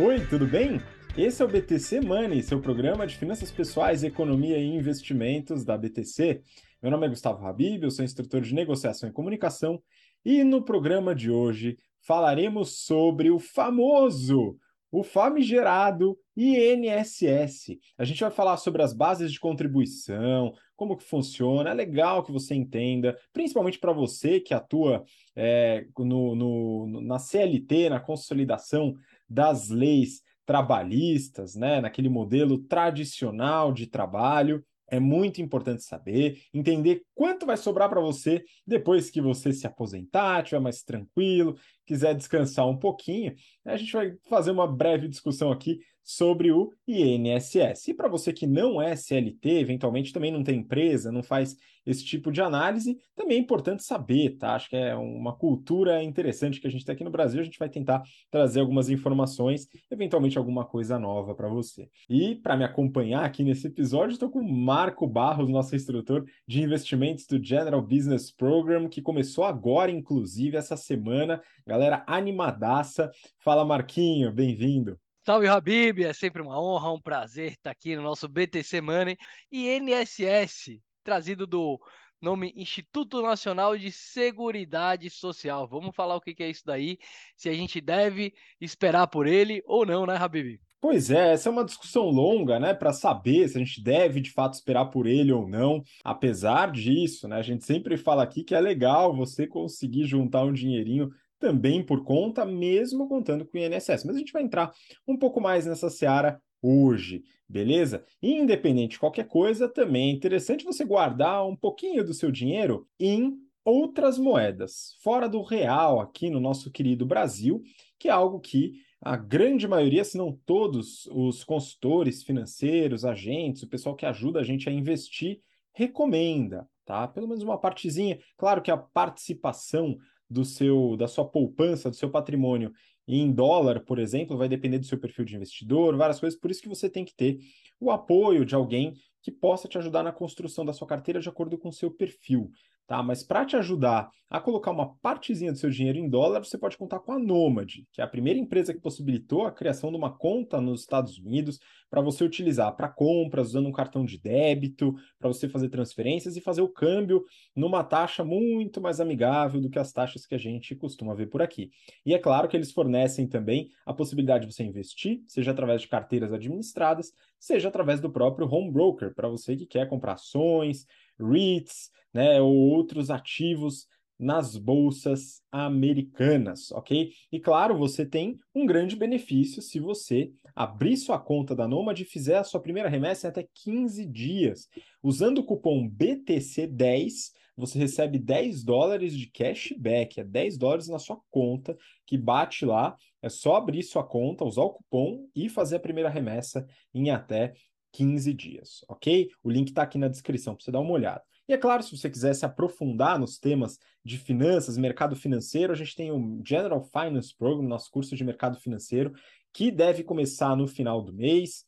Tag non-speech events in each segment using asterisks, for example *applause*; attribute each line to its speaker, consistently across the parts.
Speaker 1: Oi, tudo bem? Esse é o BTC Money, seu programa de finanças pessoais, economia e investimentos da BTC. Meu nome é Gustavo Habib, eu sou instrutor de negociação e comunicação e no programa de hoje falaremos sobre o famoso, o famigerado INSS. A gente vai falar sobre as bases de contribuição, como que funciona. É legal que você entenda, principalmente para você que atua é, no, no, na CLT, na consolidação das leis trabalhistas, né, naquele modelo tradicional de trabalho. É muito importante saber, entender quanto vai sobrar para você depois que você se aposentar, estiver mais tranquilo, quiser descansar um pouquinho. A gente vai fazer uma breve discussão aqui sobre o INSS. E para você que não é CLT, eventualmente também não tem empresa, não faz esse tipo de análise, também é importante saber, tá? Acho que é uma cultura interessante que a gente tem aqui no Brasil. A gente vai tentar trazer algumas informações, eventualmente alguma coisa nova para você. E para me acompanhar aqui nesse episódio, estou com o Marco Barros, nosso instrutor de investimentos do General Business Program, que começou agora, inclusive, essa semana. Galera animadaça. Fala, Marquinho, bem-vindo.
Speaker 2: Salve, Habib! É sempre uma honra, um prazer estar aqui no nosso BTC Money. E NSS, trazido do nome Instituto Nacional de Seguridade Social. Vamos falar o que é isso daí, se a gente deve esperar por ele ou não, né, Habib?
Speaker 1: Pois é, essa é uma discussão longa, né, para saber se a gente deve de fato esperar por ele ou não. Apesar disso, né, a gente sempre fala aqui que é legal você conseguir juntar um dinheirinho também por conta, mesmo contando com o INSS. Mas a gente vai entrar um pouco mais nessa seara hoje, beleza? independente de qualquer coisa, também é interessante você guardar um pouquinho do seu dinheiro em outras moedas, fora do real, aqui no nosso querido Brasil, que é algo que a grande maioria, se não todos, os consultores financeiros, agentes, o pessoal que ajuda a gente a investir, recomenda, tá? Pelo menos uma partezinha. Claro que a participação do seu da sua poupança, do seu patrimônio em dólar, por exemplo, vai depender do seu perfil de investidor, várias coisas, por isso que você tem que ter o apoio de alguém que possa te ajudar na construção da sua carteira de acordo com o seu perfil tá? Mas para te ajudar a colocar uma partezinha do seu dinheiro em dólar, você pode contar com a Nomad, que é a primeira empresa que possibilitou a criação de uma conta nos Estados Unidos para você utilizar para compras, usando um cartão de débito, para você fazer transferências e fazer o câmbio numa taxa muito mais amigável do que as taxas que a gente costuma ver por aqui. E é claro que eles fornecem também a possibilidade de você investir, seja através de carteiras administradas, seja através do próprio home broker, para você que quer comprar ações, REITs, né, ou outros ativos nas bolsas americanas, ok? E claro, você tem um grande benefício se você abrir sua conta da Nomad e fizer a sua primeira remessa em até 15 dias. Usando o cupom BTC10, você recebe 10 dólares de cashback, é 10 dólares na sua conta, que bate lá, é só abrir sua conta, usar o cupom e fazer a primeira remessa em até 15 dias, ok? O link está aqui na descrição para você dar uma olhada. E é claro, se você quiser se aprofundar nos temas de finanças, mercado financeiro, a gente tem o General Finance Program, nosso curso de mercado financeiro, que deve começar no final do mês.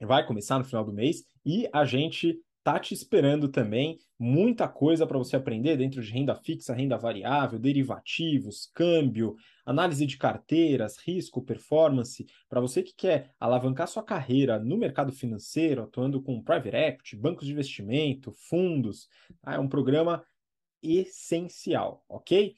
Speaker 1: Vai começar no final do mês e a gente tá te esperando também muita coisa para você aprender dentro de renda fixa, renda variável, derivativos, câmbio, análise de carteiras, risco, performance, para você que quer alavancar sua carreira no mercado financeiro, atuando com private equity, bancos de investimento, fundos. Tá? É um programa essencial, ok?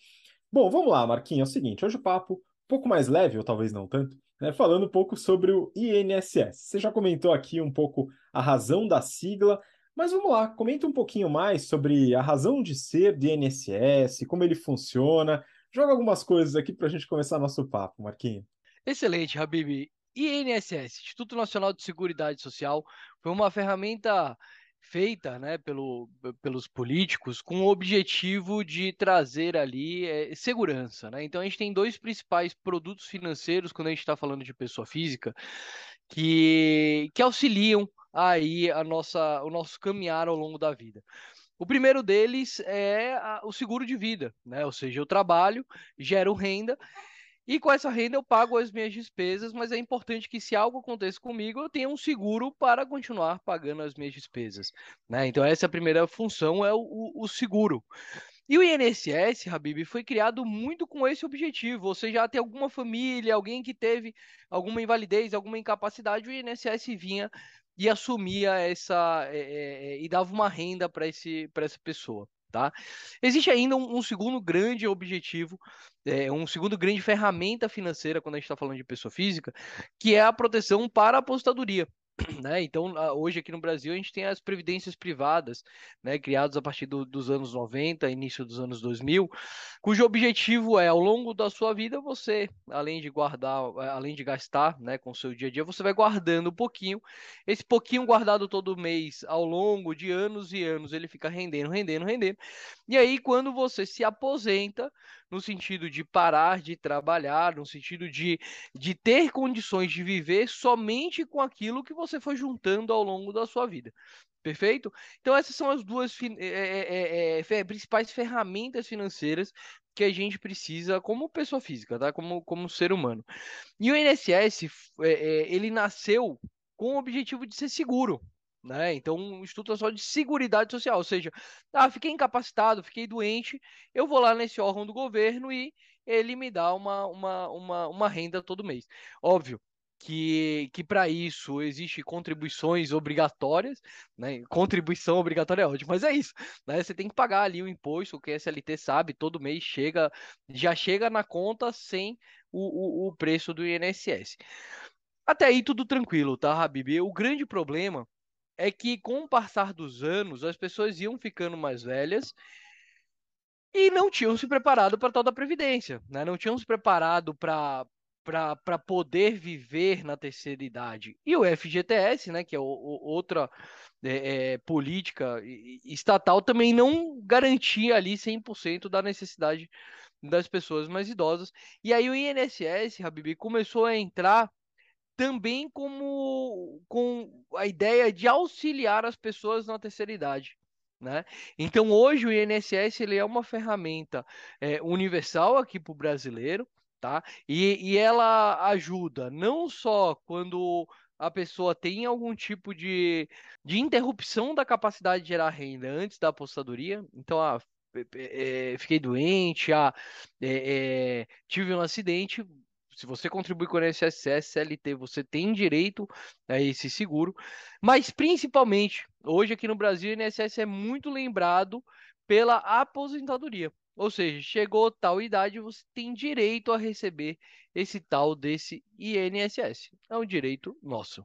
Speaker 1: Bom, vamos lá, Marquinhos. É o seguinte, hoje o papo um pouco mais leve, ou talvez não tanto, né, falando um pouco sobre o INSS. Você já comentou aqui um pouco a razão da sigla, mas vamos lá, comenta um pouquinho mais sobre a razão de ser do INSS, como ele funciona. Joga algumas coisas aqui para a gente começar nosso papo, Marquinhos.
Speaker 2: Excelente, Habib. INSS, Instituto Nacional de Seguridade Social, foi uma ferramenta feita né, pelo, pelos políticos com o objetivo de trazer ali é, segurança. Né? Então a gente tem dois principais produtos financeiros quando a gente está falando de pessoa física que, que auxiliam aí a nossa, o nosso caminhar ao longo da vida. O primeiro deles é a, o seguro de vida, né? Ou seja, eu trabalho, gero renda e com essa renda eu pago as minhas despesas, mas é importante que se algo aconteça comigo, eu tenha um seguro para continuar pagando as minhas despesas, né? Então essa é a primeira função é o, o seguro. E o INSS, Habib, foi criado muito com esse objetivo. Ou seja, tem alguma família, alguém que teve alguma invalidez, alguma incapacidade, o INSS vinha e assumia essa é, é, e dava uma renda para esse para essa pessoa. Tá? Existe ainda um, um segundo grande objetivo, é, um segundo grande ferramenta financeira quando a gente está falando de pessoa física, que é a proteção para a apostadoria. *clears throat* Né? Então, hoje aqui no Brasil, a gente tem as previdências privadas, né, criadas a partir do, dos anos 90, início dos anos 2000, cujo objetivo é, ao longo da sua vida, você, além de guardar, além de gastar né, com o seu dia a dia, você vai guardando um pouquinho. Esse pouquinho guardado todo mês, ao longo de anos e anos, ele fica rendendo, rendendo, rendendo. E aí, quando você se aposenta, no sentido de parar de trabalhar, no sentido de, de ter condições de viver somente com aquilo que você foi juntando ao longo da sua vida. Perfeito? Então, essas são as duas é, é, é, principais ferramentas financeiras que a gente precisa como pessoa física, tá? como, como ser humano. E o INSS, ele nasceu com o objetivo de ser seguro. Né? Então, um Instituto Nacional de Seguridade Social, ou seja, ah, fiquei incapacitado, fiquei doente, eu vou lá nesse órgão do governo e ele me dá uma, uma, uma, uma renda todo mês. Óbvio, que, que para isso existe contribuições obrigatórias, né? Contribuição obrigatória é ótimo, mas é isso, né? Você tem que pagar ali o imposto, o que a SLT sabe, todo mês chega, já chega na conta sem o, o, o preço do INSS. Até aí tudo tranquilo, tá, Habib? O grande problema é que com o passar dos anos, as pessoas iam ficando mais velhas e não tinham se preparado para tal da previdência, né? Não tinham se preparado para para poder viver na terceira idade. E o FGTS, né, que é o, o, outra é, é, política estatal, também não garantia ali 100% da necessidade das pessoas mais idosas. E aí o INSS, Habibi, começou a entrar também como com a ideia de auxiliar as pessoas na terceira idade. Né? Então hoje o INSS ele é uma ferramenta é, universal aqui para o brasileiro, tá? E, e ela ajuda não só quando a pessoa tem algum tipo de, de interrupção da capacidade de gerar renda antes da apostadoria, então ah, é, fiquei doente, ah, é, é, tive um acidente, se você contribui com o INSS, CLT, você tem direito a esse seguro. Mas principalmente, hoje aqui no Brasil, o INSS é muito lembrado pela aposentadoria. Ou seja, chegou tal idade, você tem direito a receber esse tal desse INSS. É um direito nosso.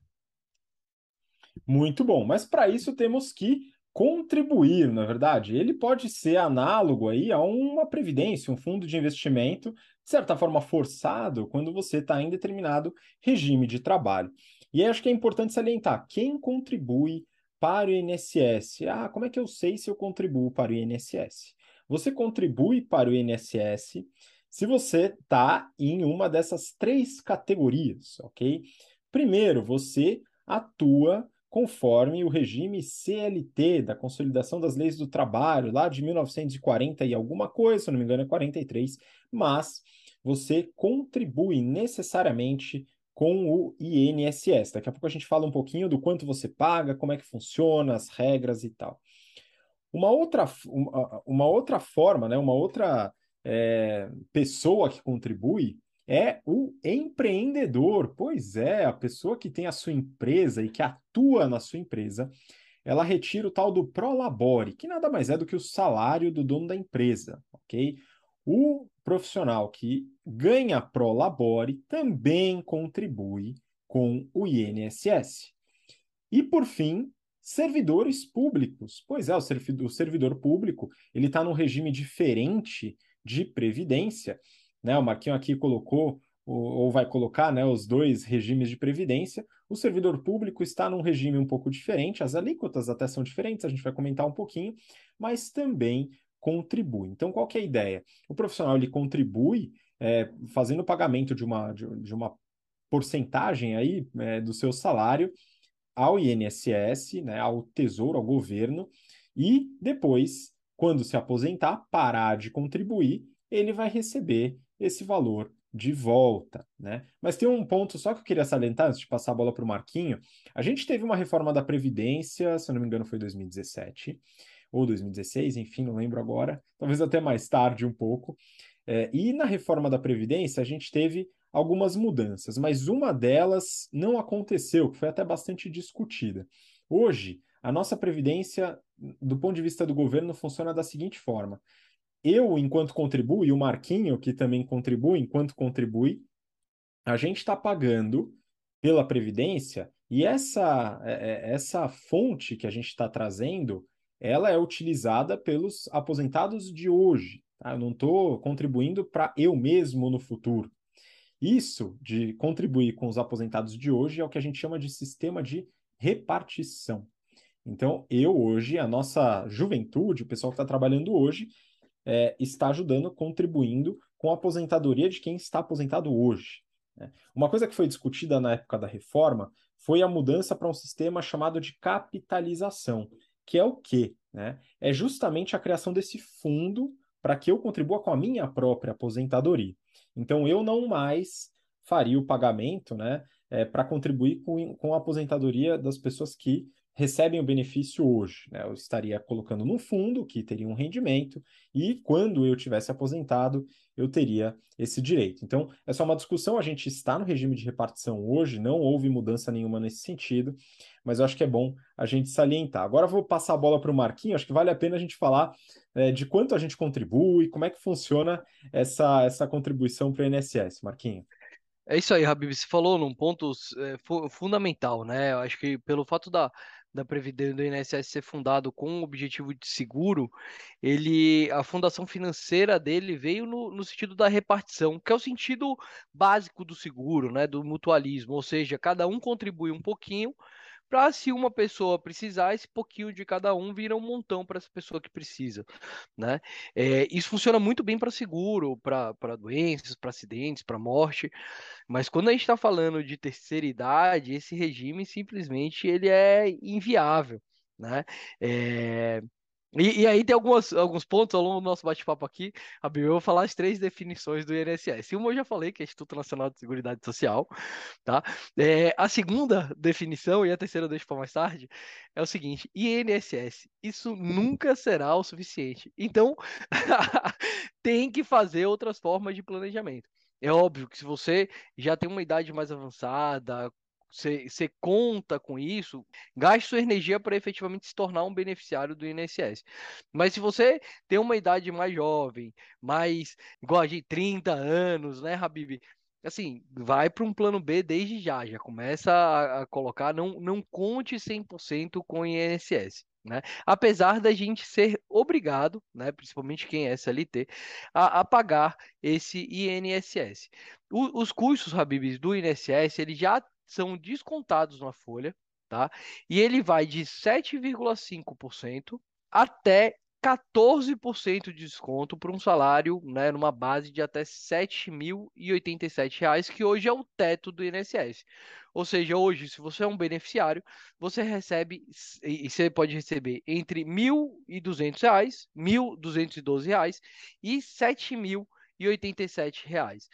Speaker 1: Muito bom, mas para isso temos que contribuir, na é verdade. Ele pode ser análogo aí a uma previdência, um fundo de investimento de certa forma, forçado quando você está em determinado regime de trabalho. E acho que é importante salientar quem contribui para o INSS. Ah, como é que eu sei se eu contribuo para o INSS? Você contribui para o INSS se você está em uma dessas três categorias, ok? Primeiro, você atua conforme o regime CLT, da Consolidação das Leis do Trabalho, lá de 1940 e alguma coisa, se não me engano é 43, mas você contribui necessariamente com o INSS. Daqui a pouco a gente fala um pouquinho do quanto você paga, como é que funciona, as regras e tal. Uma outra, uma, uma outra forma, né, uma outra é, pessoa que contribui é o empreendedor. Pois é, a pessoa que tem a sua empresa e que atua na sua empresa, ela retira o tal do prolabore, que nada mais é do que o salário do dono da empresa, ok? O profissional que ganha prolabore também contribui com o INSS. E, por fim, servidores públicos. Pois é, o servidor, público ele está num regime diferente de previdência. Né? O Marquinho aqui colocou, ou, vai colocar, né, os dois regimes de previdência. O servidor público está num regime um pouco diferente, as alíquotas até são diferentes, a gente vai comentar um pouquinho, mas também contribui. Então, qual é a ideia? O profissional ele contribui é, fazendo o pagamento de uma, de, de uma porcentagem aí é, do seu salário ao INSS, né, ao Tesouro, ao governo, e depois, quando se aposentar, parar de contribuir, ele vai receber esse valor de volta, né? Mas tem um ponto só que eu queria salientar antes de passar a bola para o Marquinho. A gente teve uma reforma da Previdência, se eu não me engano, foi 2017 ou 2016, enfim, não lembro agora, talvez até mais tarde um pouco. É, e na reforma da Previdência, a gente teve algumas mudanças, mas uma delas não aconteceu, que foi até bastante discutida. Hoje, a nossa Previdência, do ponto de vista do governo, funciona da seguinte forma: eu, enquanto contribuo, e o Marquinho, que também contribui, enquanto contribui, a gente está pagando pela Previdência e essa, é, é, essa fonte que a gente está trazendo, ela é utilizada pelos aposentados de hoje. Tá? Eu não estou contribuindo para eu mesmo no futuro. Isso de contribuir com os aposentados de hoje é o que a gente chama de sistema de repartição. Então, eu hoje, a nossa juventude, o pessoal que está trabalhando hoje, é, está ajudando, contribuindo com a aposentadoria de quem está aposentado hoje. Né? Uma coisa que foi discutida na época da reforma foi a mudança para um sistema chamado de capitalização, que é o quê? Né? É justamente a criação desse fundo para que eu contribua com a minha própria aposentadoria. Então, eu não mais faria o pagamento né, é, para contribuir com, com a aposentadoria das pessoas que recebem o benefício hoje. Né? Eu estaria colocando no fundo, que teria um rendimento, e quando eu tivesse aposentado, eu teria esse direito. Então, é só uma discussão, a gente está no regime de repartição hoje, não houve mudança nenhuma nesse sentido, mas eu acho que é bom a gente salientar. Agora vou passar a bola para o Marquinho, acho que vale a pena a gente falar é, de quanto a gente contribui, como é que funciona essa, essa contribuição para o INSS, Marquinho.
Speaker 2: É isso aí, Habib. Você falou num ponto é, fundamental, né? Eu acho que pelo fato da, da Previdência do INSS ser fundado com o objetivo de seguro, ele a fundação financeira dele veio no, no sentido da repartição, que é o sentido básico do seguro, né? Do mutualismo, ou seja, cada um contribui um pouquinho para se uma pessoa precisar, esse pouquinho de cada um vira um montão para essa pessoa que precisa, né? É, isso funciona muito bem para seguro, para doenças, para acidentes, para morte, mas quando a gente está falando de terceira idade, esse regime simplesmente ele é inviável, né? É, e, e, aí tem algumas, alguns pontos ao longo do nosso bate-papo aqui. A eu vou falar as três definições do INSS. Uma eu já falei, que é Instituto Nacional de Seguridade Social, tá? É, a segunda definição, e a terceira eu deixo para mais tarde, é o seguinte: INSS, isso nunca será o suficiente. Então, *laughs* tem que fazer outras formas de planejamento. É óbvio que se você já tem uma idade mais avançada, você conta com isso, gaste sua energia para efetivamente se tornar um beneficiário do INSS. Mas se você tem uma idade mais jovem, mais igual a de 30 anos, né, Habib? Assim, vai para um plano B desde já, já começa a, a colocar, não, não conte 100% com o INSS. Né? Apesar da gente ser obrigado, né, principalmente quem é SLT, a, a pagar esse INSS. O, os custos, Habibs, do INSS, ele já são descontados na folha, tá? E ele vai de 7,5% até 14% de desconto para um salário, né, numa base de até R$ 7.087, que hoje é o teto do INSS. Ou seja, hoje, se você é um beneficiário, você recebe, e você pode receber entre R$ 1.200, R$ 1.212 e R$ 7.087.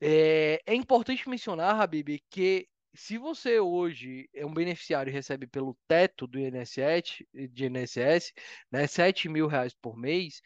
Speaker 2: É, é importante mencionar, Habib, que se você hoje é um beneficiário e recebe pelo teto do INSS, de INSS, né, 7 mil reais por mês,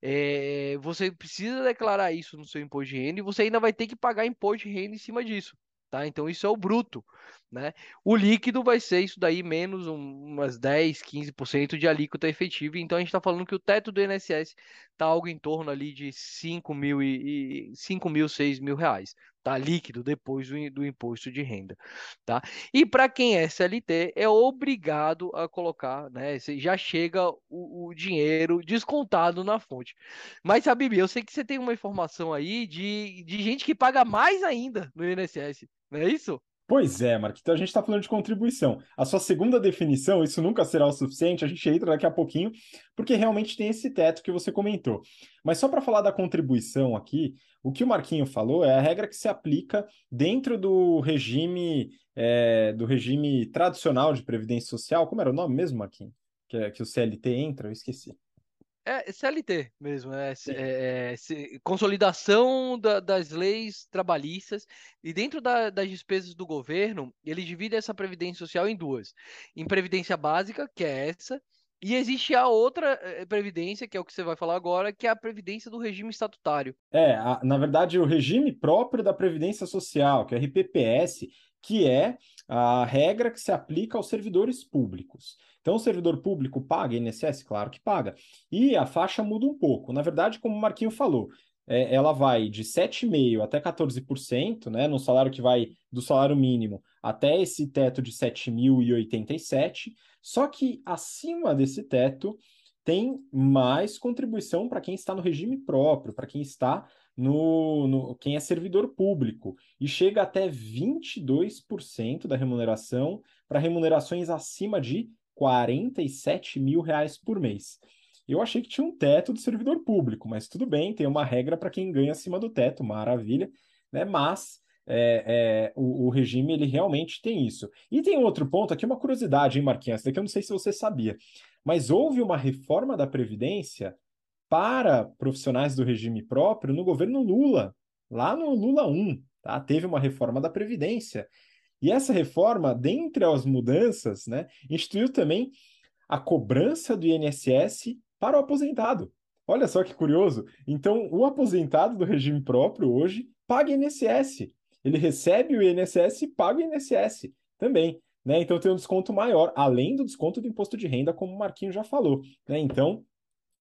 Speaker 2: é, você precisa declarar isso no seu imposto de renda e você ainda vai ter que pagar imposto de renda em cima disso. Tá? Então isso é o bruto, né? O líquido vai ser isso daí menos um, umas 10, 15% de alíquota efetiva. Então a gente está falando que o teto do INSS está algo em torno ali de 5 mil e, e 5 mil, 6 mil reais, tá? Líquido depois do, do imposto de renda, tá? E para quem é CLT é obrigado a colocar, né? Já chega o, o dinheiro descontado na fonte. Mas, Bibi, eu sei que você tem uma informação aí de, de gente que paga mais ainda no INSS. Não é isso?
Speaker 1: Pois é, Mark. Então a gente está falando de contribuição. A sua segunda definição, isso nunca será o suficiente, a gente entra daqui a pouquinho, porque realmente tem esse teto que você comentou. Mas só para falar da contribuição aqui, o que o Marquinho falou é a regra que se aplica dentro do regime é, do regime tradicional de previdência social. Como era o nome mesmo, Marquinho? Que, é, que o CLT entra? Eu esqueci.
Speaker 2: É CLT mesmo, é, é, é consolidação da, das leis trabalhistas e dentro da, das despesas do governo, ele divide essa previdência social em duas: em previdência básica, que é essa, E existe a outra eh, previdência, que é o que você vai falar agora, que é a previdência do regime estatutário.
Speaker 1: É, a, na verdade, o regime próprio da Previdência Social, que é o RPPS, que é a regra que se aplica aos servidores públicos. Então, o servidor público paga INSS? Claro que paga. E a faixa muda um pouco. Na verdade, como o Marquinho falou, é, ela vai de 7,5% até 14%, né, no salário que vai do salário mínimo até esse teto de 7.087, só que acima desse teto tem mais contribuição para quem está no regime próprio, para quem está no, no, quem é servidor público, e chega até 22% da remuneração para remunerações acima de 47 mil reais por mês. Eu achei que tinha um teto do servidor público, mas tudo bem, tem uma regra para quem ganha acima do teto, maravilha, né? Mas é, é, o, o, regime ele realmente tem isso. E tem outro ponto aqui, uma curiosidade, hein, Marquinhos? Daqui eu não sei se você sabia, mas houve uma reforma da Previdência para profissionais do regime próprio no governo Lula, lá no Lula 1, tá? Teve uma reforma da Previdência. E essa reforma, dentre as mudanças, né, instituiu também a cobrança do INSS para o aposentado. Olha só que curioso. Então, o aposentado do regime próprio hoje paga INSS. Ele recebe o INSS e paga o INSS também. Né? Então tem um desconto maior, além do desconto do imposto de renda, como o Marquinho já falou. Né? Então,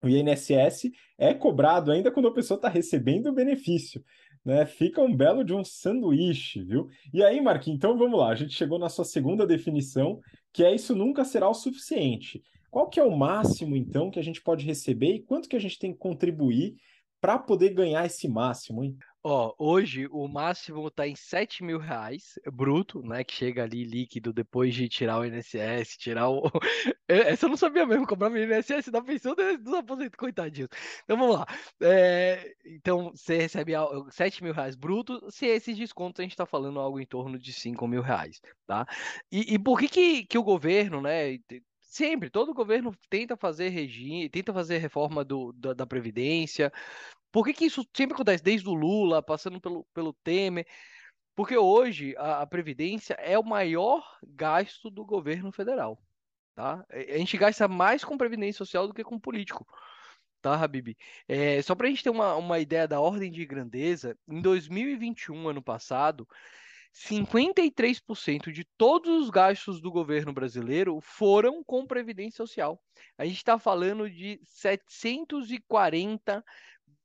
Speaker 1: o INSS é cobrado ainda quando a pessoa está recebendo o benefício. Né? Fica um belo de um sanduíche, viu? E aí, Marquinhos, então vamos lá. A gente chegou na sua segunda definição, que é isso nunca será o suficiente. Qual que é o máximo, então, que a gente pode receber e quanto que a gente tem que contribuir para poder ganhar esse máximo, hein?
Speaker 2: Ó, hoje o máximo está em 7 mil reais bruto, né? Que chega ali líquido depois de tirar o INSS, tirar o. *laughs* Essa eu não sabia mesmo, cobrar o INSS da pensão dos aposentados, coitadinhos. Então vamos lá. É... Então você recebe 7 mil reais bruto, se esses descontos a gente está falando algo em torno de 5 mil reais, tá? E, e por que, que, que o governo, né? Sempre, todo governo tenta fazer regime, tenta fazer reforma do, da, da Previdência. Por que, que isso sempre acontece? Desde o Lula, passando pelo, pelo Temer. Porque hoje a, a Previdência é o maior gasto do governo federal. Tá? A gente gasta mais com Previdência Social do que com político. Tá, Habib? É, só para a gente ter uma, uma ideia da ordem de grandeza, em 2021, ano passado, 53% de todos os gastos do governo brasileiro foram com previdência social. A gente está falando de 740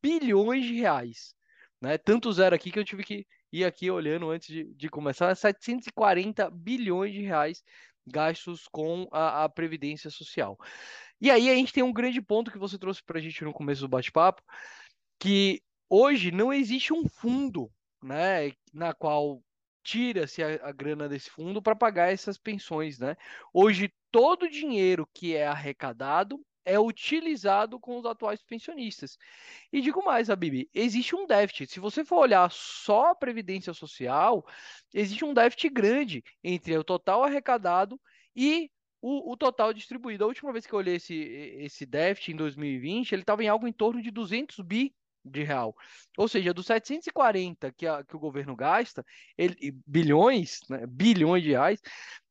Speaker 2: bilhões de reais. Né? Tanto zero aqui que eu tive que ir aqui olhando antes de, de começar. 740 bilhões de reais gastos com a, a previdência social. E aí a gente tem um grande ponto que você trouxe para a gente no começo do bate-papo, que hoje não existe um fundo né, na qual tira-se a, a, grana desse fundo para pagar essas pensões, né? Hoje todo o dinheiro que é arrecadado é utilizado com os atuais pensionistas. E digo mais, Abib, existe um déficit. Se você for olhar só a previdência social, existe um déficit grande entre o total arrecadado e o, o, total distribuído. A última vez que eu olhei esse, esse déficit em 2020, ele estava em algo em torno de 200 bi de real. Ou seja, dos 740 que, a, que o governo gasta, ele, bilhões, né, bilhões de reais,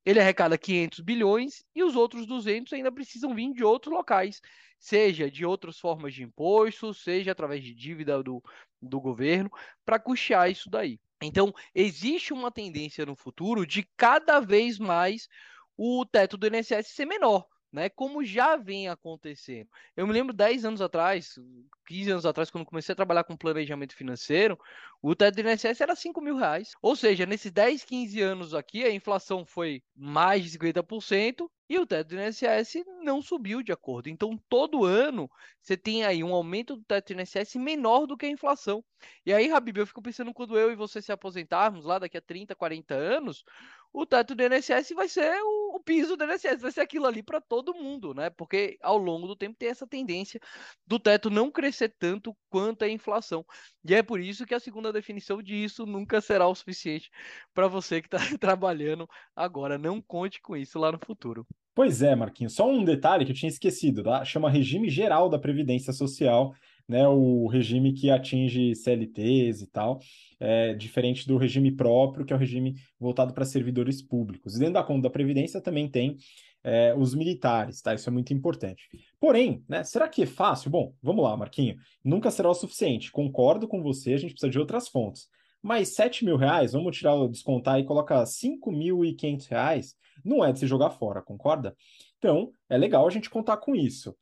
Speaker 2: ele arrecada 500 bilhões e os outros 200 ainda precisam vir de outros locais, seja de outras formas de imposto, seja através de dívida do, do governo, para custear isso daí. Então, existe uma tendência no futuro de cada vez mais o teto do INSS ser menor né? Como já vem acontecendo. Eu me lembro 10 anos atrás, 15 anos atrás, quando comecei a trabalhar com planejamento financeiro, o teto do INSS era 5 mil reais. Ou seja, nesses 10, 15 anos aqui, a inflação foi mais de 50% e o teto do INSS não subiu de acordo. Então, todo ano, você tem aí um aumento do teto do INSS menor do que a inflação. E aí, Habib, eu fico pensando quando eu e você se aposentarmos lá daqui a 30, 40 anos, o teto do INSS vai ser o, o piso do INSS, vai ser aquilo ali para todo mundo, né? Porque ao longo do tempo tem essa tendência do teto não crescer tanto quanto a inflação. E é por isso que a segunda definição disso nunca será o suficiente para você que está *laughs* trabalhando agora. Não conte com isso lá no futuro.
Speaker 1: Pois é, Marquinhos. Só um detalhe que eu tinha esquecido, tá? Chama regime geral da Previdência Social. Né, o regime que atinge CLTs e tal, é, diferente do regime próprio, que é o regime voltado para servidores públicos. E dentro da conta da Previdência também tem é, os militares, tá? Isso é muito importante. Porém, né, será que é fácil? Bom, vamos lá, Marquinho. Nunca será o suficiente. Concordo com você, a gente precisa de outras fontes. Mas 7 mil reais, vamos tirar, descontar e colocar 5.500 reais, não é de se jogar fora, concorda? Então, é legal a gente contar com isso.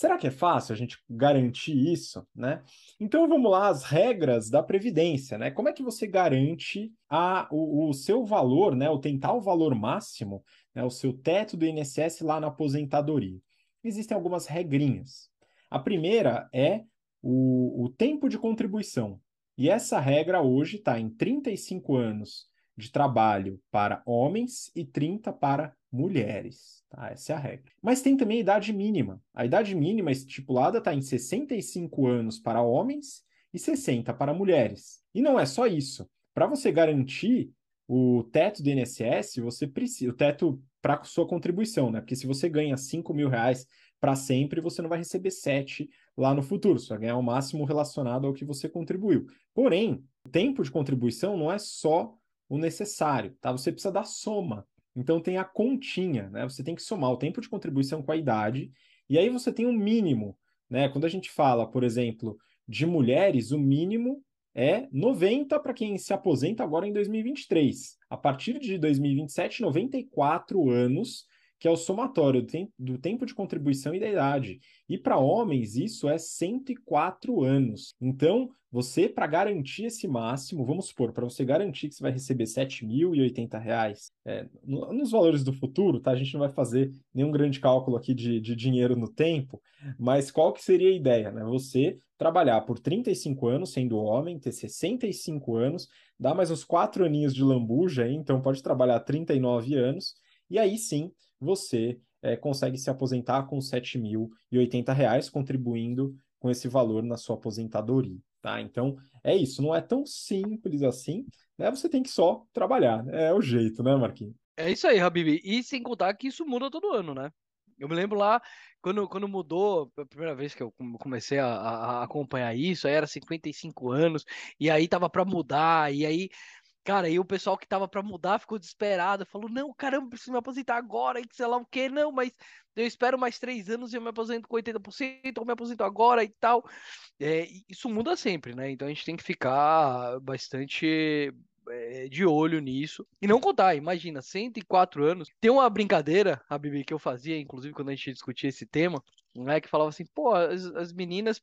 Speaker 1: Será que é fácil a gente garantir isso, né? Então vamos lá, as regras da Previdência, né? Como é que você garante a, o, o seu valor, né? O tentar o valor máximo, né? o seu teto do INSS lá na aposentadoria? Existem algumas regrinhas. A primeira é o, o tempo de contribuição. E essa regra hoje está em 35 anos de trabalho para homens e 30 para mulheres. Tá? Essa é a regra. Mas tem também a idade mínima. A idade mínima estipulada está em 65 anos para homens e 60 para mulheres. E não é só isso. Para você garantir o teto do INSS, você precisa. O teto para sua contribuição, né? Porque se você ganha 5 mil reais para sempre, você não vai receber 7 lá no futuro. Você vai ganhar o máximo relacionado ao que você contribuiu. Porém, o tempo de contribuição não é só o necessário, tá? Você precisa da soma. Então tem a continha, né? Você tem que somar o tempo de contribuição com a idade, e aí você tem um mínimo, né? Quando a gente fala, por exemplo, de mulheres, o mínimo é 90 para quem se aposenta agora em 2023. A partir de 2027, 94 anos que é o somatório do tempo de contribuição e da idade. E para homens, isso é 104 anos. Então, você, para garantir esse máximo, vamos supor, para você garantir que você vai receber R$ 7.080, é, nos valores do futuro, tá? A gente não vai fazer nenhum grande cálculo aqui de, de dinheiro no tempo, mas qual que seria a ideia, né? Você trabalhar por 35 anos, sendo homem, ter 65 anos, dá mais uns 4 aninhos de lambuja então pode trabalhar 39 anos, e aí sim você é, consegue se aposentar com R$ 7.080, contribuindo com esse valor na sua aposentadoria. Tá? Então, é isso. Não é tão simples assim. Né? Você tem que só trabalhar. É o jeito, né, Marquinhos?
Speaker 2: É isso aí, Habib. E sem contar que isso muda todo ano, né? Eu me lembro lá, quando, quando mudou, a primeira vez que eu comecei a, a acompanhar isso, aí era 55 anos, e aí tava para mudar, e aí Cara, e o pessoal que tava para mudar ficou desesperado, falou: não, caramba, preciso me aposentar agora, e sei lá o que, não, mas eu espero mais três anos e eu me aposento com 80%, ou me aposento agora e tal. É, isso muda sempre, né? Então a gente tem que ficar bastante é, de olho nisso. E não contar, imagina, 104 anos. Tem uma brincadeira, a Bibi, que eu fazia, inclusive, quando a gente discutia esse tema, né? Que falava assim, pô, as, as meninas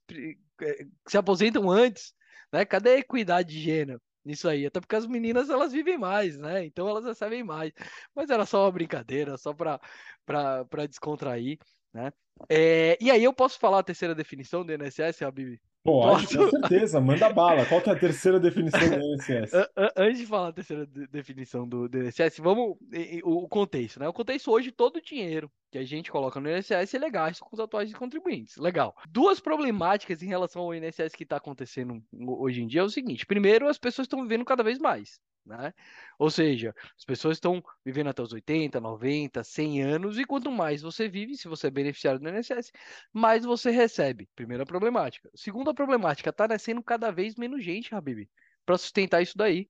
Speaker 2: é, se aposentam antes, né? Cadê a equidade de gênero? Nisso aí. Até porque as meninas elas vivem mais, né? Então elas recebem mais. Mas era só uma brincadeira, só para descontrair, né? É, e aí eu posso falar a terceira definição do INSS, Habib?
Speaker 1: Pode, com certeza, manda bala. Qual que é a terceira definição do INSS?
Speaker 2: Antes de falar a terceira definição do, do INSS, vamos o contexto, né? O contexto hoje, todo o dinheiro que a gente coloca no INSS ele é gasto com os atuais contribuintes. Legal. Duas problemáticas em relação ao INSS que está acontecendo hoje em dia é o seguinte: primeiro, as pessoas estão vivendo cada vez mais. Né? Ou seja, as pessoas estão vivendo até os 80, 90, 100 anos, e quanto mais você vive, se você é beneficiário do INSS, mais você recebe. Primeira problemática. Segunda problemática, está nascendo cada vez menos gente, Habib, para sustentar isso daí.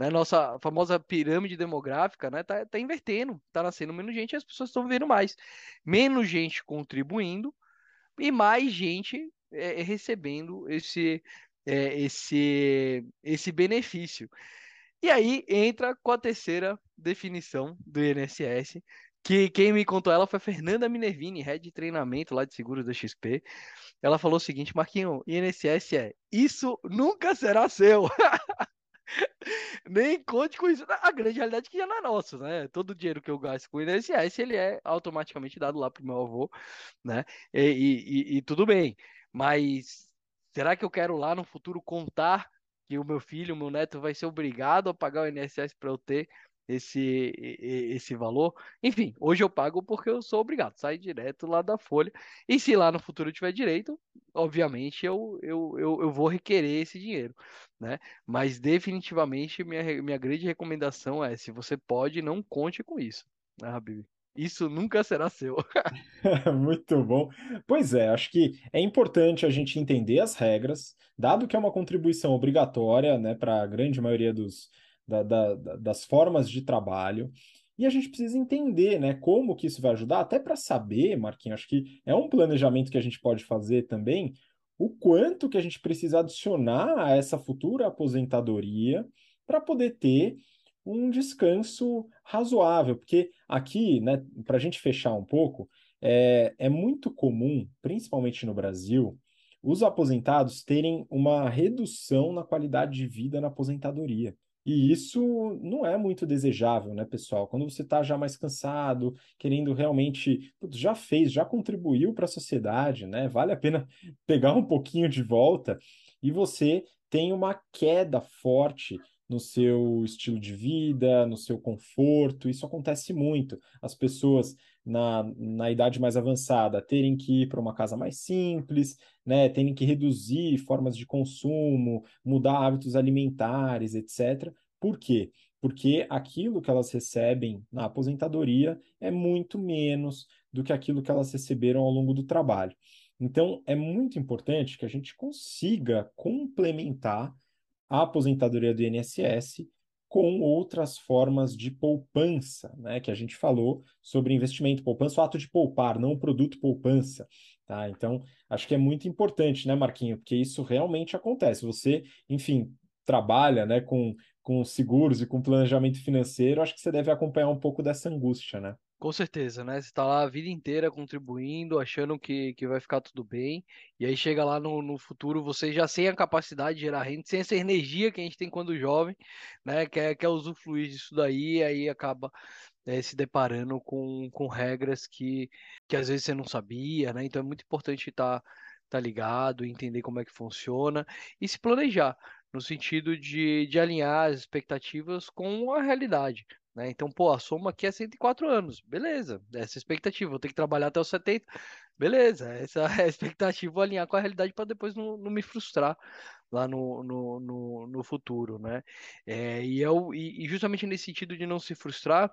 Speaker 2: Né? Nossa famosa pirâmide demográfica né? tá, tá invertendo, tá nascendo menos gente e as pessoas estão vivendo mais. Menos gente contribuindo e mais gente é, recebendo esse, é, esse, esse benefício. E aí entra com a terceira definição do INSS, que quem me contou ela foi Fernanda Minervini, head de treinamento lá de seguros da XP. Ela falou o seguinte, Marquinho, INSS é isso nunca será seu. *laughs* *laughs* Nem conte com isso. A grande realidade é que já não é nosso, né? Todo o dinheiro que eu gasto com o INSS, ele é automaticamente dado lá pro meu avô, né? E, e, e tudo bem. Mas será que eu quero lá no futuro contar que o meu filho, o meu neto vai ser obrigado a pagar o INSS para eu ter esse, esse valor. Enfim, hoje eu pago porque eu sou obrigado, sai direto lá da folha. E se lá no futuro tiver direito, obviamente eu, eu, eu, eu vou requerer esse dinheiro, né? Mas definitivamente minha, minha grande recomendação é, se você pode, não conte com isso, né, isso nunca será seu. *laughs* *laughs*
Speaker 1: Muito bom. Pois é, acho que é importante a gente entender as regras, dado que é uma contribuição obrigatória, né, para a grande maioria dos, da, da, das formas de trabalho. E a gente precisa entender, né, como que isso vai ajudar, até para saber, Marquinhos, acho que é um planejamento que a gente pode fazer também, o quanto que a gente precisa adicionar a essa futura aposentadoria para poder ter um descanso razoável, porque aqui, né, para a gente fechar um pouco, é, é muito comum, principalmente no Brasil, os aposentados terem uma redução na qualidade de vida na aposentadoria. E isso não é muito desejável, né, pessoal? Quando você está já mais cansado, querendo realmente, já fez, já contribuiu para a sociedade, né? Vale a pena *laughs* pegar um pouquinho de volta e você tem uma queda forte no seu estilo de vida, no seu conforto. Isso acontece muito. As pessoas na, na idade mais avançada terem que ir para uma casa mais simples, né, terem que reduzir formas de consumo, mudar hábitos alimentares, etc. Por quê? Porque aquilo que elas recebem na aposentadoria é muito menos do que aquilo que elas receberam ao longo do trabalho. Então, é muito importante que a gente consiga complementar a aposentadoria do INSS com outras formas de poupança, né? Que a gente falou sobre investimento, poupança, o ato de poupar, não o produto poupança. Tá? Então, acho que é muito importante, né, Marquinho? Porque isso realmente acontece. Você, enfim, trabalha né, com, com seguros e com planejamento financeiro, acho que você deve acompanhar um pouco dessa angústia, né?
Speaker 2: Com certeza, né? Você está lá a vida inteira contribuindo, achando que, que vai ficar tudo bem, e aí chega lá no, no futuro, você já sem a capacidade de gerar renda, sem essa energia que a gente tem quando jovem, né? Quer, quer usufruir disso daí, aí acaba é, se deparando com, com regras que, que às vezes você não sabia, né? Então é muito importante estar tá, tá ligado, entender como é que funciona e se planejar no sentido de, de alinhar as expectativas com a realidade. Né? Então, pô, a soma aqui é 104 anos. Beleza, essa é a expectativa. Vou ter que trabalhar até os 70. Beleza, essa *laughs* é a expectativa, vou alinhar com a realidade para depois não, não me frustrar lá no, no, no, no futuro, né? É, e, eu, e, justamente nesse sentido de não se frustrar,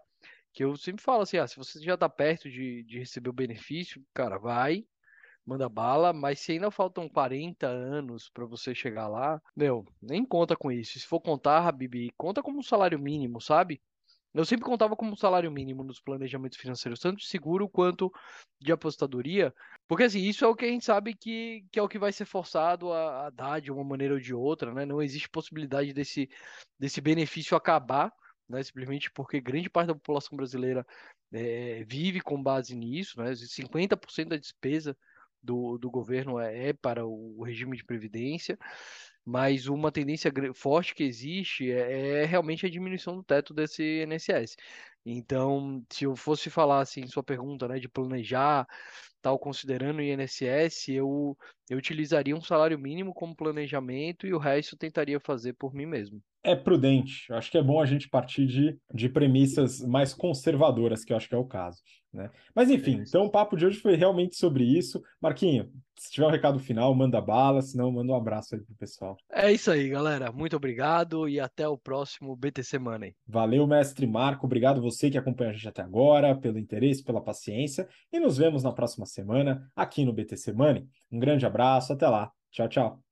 Speaker 2: que eu sempre falo assim, ah, se você já está perto de, de receber o benefício, cara, vai, manda bala, mas se ainda faltam 40 anos para você chegar lá, meu, nem conta com isso. Se for contar, Bibi, conta como um salário mínimo, sabe? Eu sempre contava como salário mínimo nos planejamentos financeiros, tanto de seguro quanto de apostadoria, porque assim, isso é o que a gente sabe que, que é o que vai ser forçado a, a dar de uma maneira ou de outra, né? Não existe possibilidade desse, desse benefício acabar, né? Simplesmente porque grande parte da população brasileira é, vive com base nisso, né? 50% da despesa do, do governo é, é para o regime de previdência mas uma tendência forte que existe é, é, realmente a diminuição do teto desse INSS. Então, se eu fosse falar assim, sua pergunta, né, de planejar, tal, considerando o INSS, eu, eu utilizaria um salário mínimo como planejamento e o resto tentaria fazer por mim mesmo
Speaker 1: é prudente. Acho que é bom a gente partir de, de premissas mais conservadoras, que eu acho que é o caso. Né? Mas enfim, então o papo de hoje foi realmente sobre isso. Marquinho, se tiver um recado final, manda bala, senão manda um abraço aí pro pessoal.
Speaker 2: É isso aí, galera. Muito obrigado e até o próximo BTC Money.
Speaker 1: Valeu, mestre Marco. Obrigado você que acompanha a gente até agora, pelo interesse, pela paciência. E nos vemos na próxima semana aqui no BTC Money. Um grande abraço, até lá. Tchau, tchau.